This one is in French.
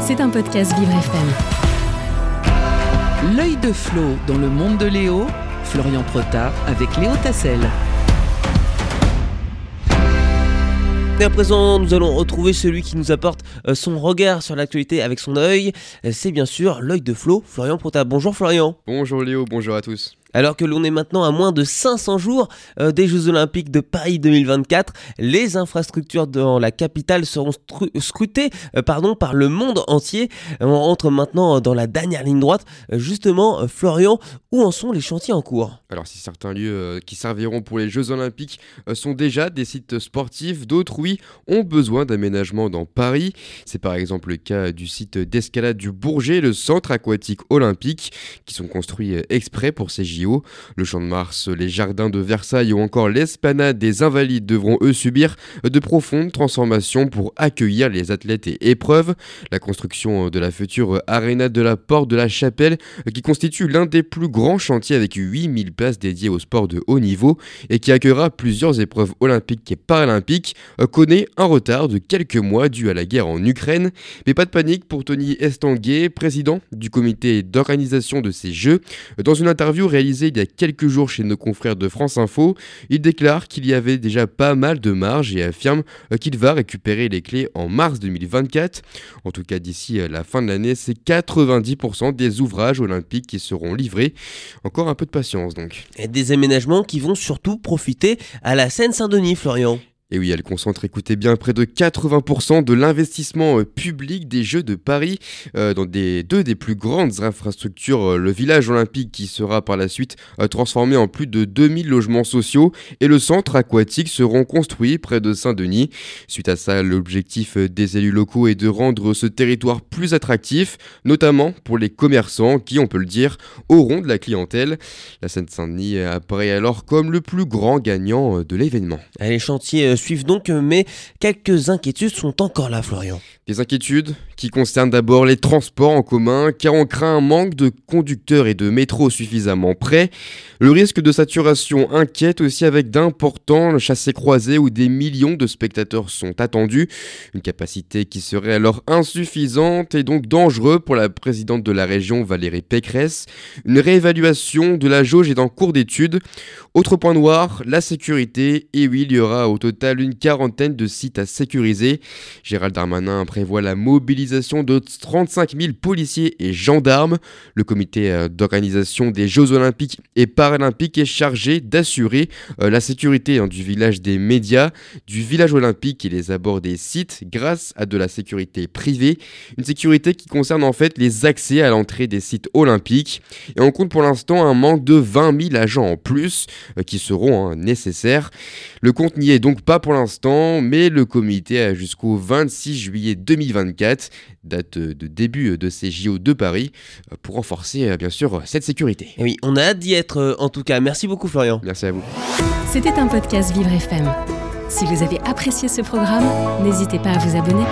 C'est un podcast Vivre FM. L'œil de Flo dans le monde de Léo, Florian Prota avec Léo Tassel. Et à présent, nous allons retrouver celui qui nous apporte euh, son regard sur l'actualité avec son œil. Euh, C'est bien sûr l'œil de Flo, Florian Prota. Bonjour Florian. Bonjour Léo, bonjour à tous. Alors que l'on est maintenant à moins de 500 jours euh, des Jeux Olympiques de Paris 2024, les infrastructures dans la capitale seront scrutées euh, pardon, par le monde entier. On entre maintenant dans la dernière ligne droite. Euh, justement, Florian, où en sont les chantiers en cours? Alors si certains lieux qui serviront pour les Jeux Olympiques sont déjà des sites sportifs, d'autres oui ont besoin d'aménagement dans Paris. C'est par exemple le cas du site d'escalade du Bourget, le centre aquatique olympique, qui sont construits exprès pour ces Le Champ de Mars, les jardins de Versailles ou encore l'esplanade des Invalides devront eux subir de profondes transformations pour accueillir les athlètes et épreuves. La construction de la future Arena de la Porte de la Chapelle qui constitue l'un des plus grands chantiers avec 8000 places dédiées au sport de haut niveau et qui accueillera plusieurs épreuves olympiques et paralympiques, connaît un retard de quelques mois dû à la guerre en Ukraine. Mais pas de panique pour Tony Estanguet, président du comité d'organisation de ces Jeux. Dans une interview réalisée il y a quelques jours chez nos confrères de France Info, il déclare qu'il y avait déjà pas mal de marge et affirme euh, qu'il va récupérer les clés en mars 2024. En tout cas, d'ici à la fin de l'année, c'est 90% des ouvrages olympiques qui seront livrés. Encore un peu de patience donc. Et des aménagements qui vont surtout profiter à la Seine-Saint-Denis, Florian. Et oui, elle concentre, écoutez bien, près de 80% de l'investissement euh, public des Jeux de Paris euh, dans des, deux des plus grandes infrastructures, euh, le village olympique qui sera par la suite transformé en plus de 2000 logements sociaux et le centre aquatique seront construits près de Saint-Denis. Suite à ça, l'objectif des élus locaux est de rendre ce territoire plus attractif, notamment pour les commerçants qui, on peut le dire, auront de la clientèle. La Seine-Saint-Denis apparaît alors comme le plus grand gagnant de l'événement. Les chantiers suivent donc, mais quelques inquiétudes sont encore là, Florian. Des inquiétudes qui concernent d'abord les transports en commun, car on craint un manque de conducteurs et de métro suffisamment près. Le risque de saturation inquiète aussi avec d'importants chassés-croisés où des millions de spectateurs sont attendus. Une capacité qui serait alors insuffisante et donc dangereux pour la présidente de la région Valérie Pécresse. Une réévaluation de la jauge est en cours d'étude. Autre point noir, la sécurité. Et oui, il y aura au total une quarantaine de sites à sécuriser. Gérald Darmanin prévoit la mobilisation de 35 000 policiers et gendarmes. Le comité euh, d'organisation des Jeux Olympiques et Paralympiques est chargé d'assurer euh, la sécurité hein, du village des médias, du village olympique et les abords des sites grâce à de la sécurité privée. Une sécurité qui concerne en fait les accès à l'entrée des sites olympiques. Et on compte pour l'instant un manque de 20 000 agents en plus euh, qui seront hein, nécessaires. Le compte n'y est donc pas pour l'instant, mais le comité a jusqu'au 26 juillet 2024, date de début de ces JO de Paris, euh, pour renforcer euh, bien sûr cette sécurité. Et oui, on a hâte d'y être euh, en tout cas. Merci beaucoup, Florian. Merci à vous. C'était un podcast Vivre FM. Si vous avez apprécié ce programme, n'hésitez pas à vous abonner.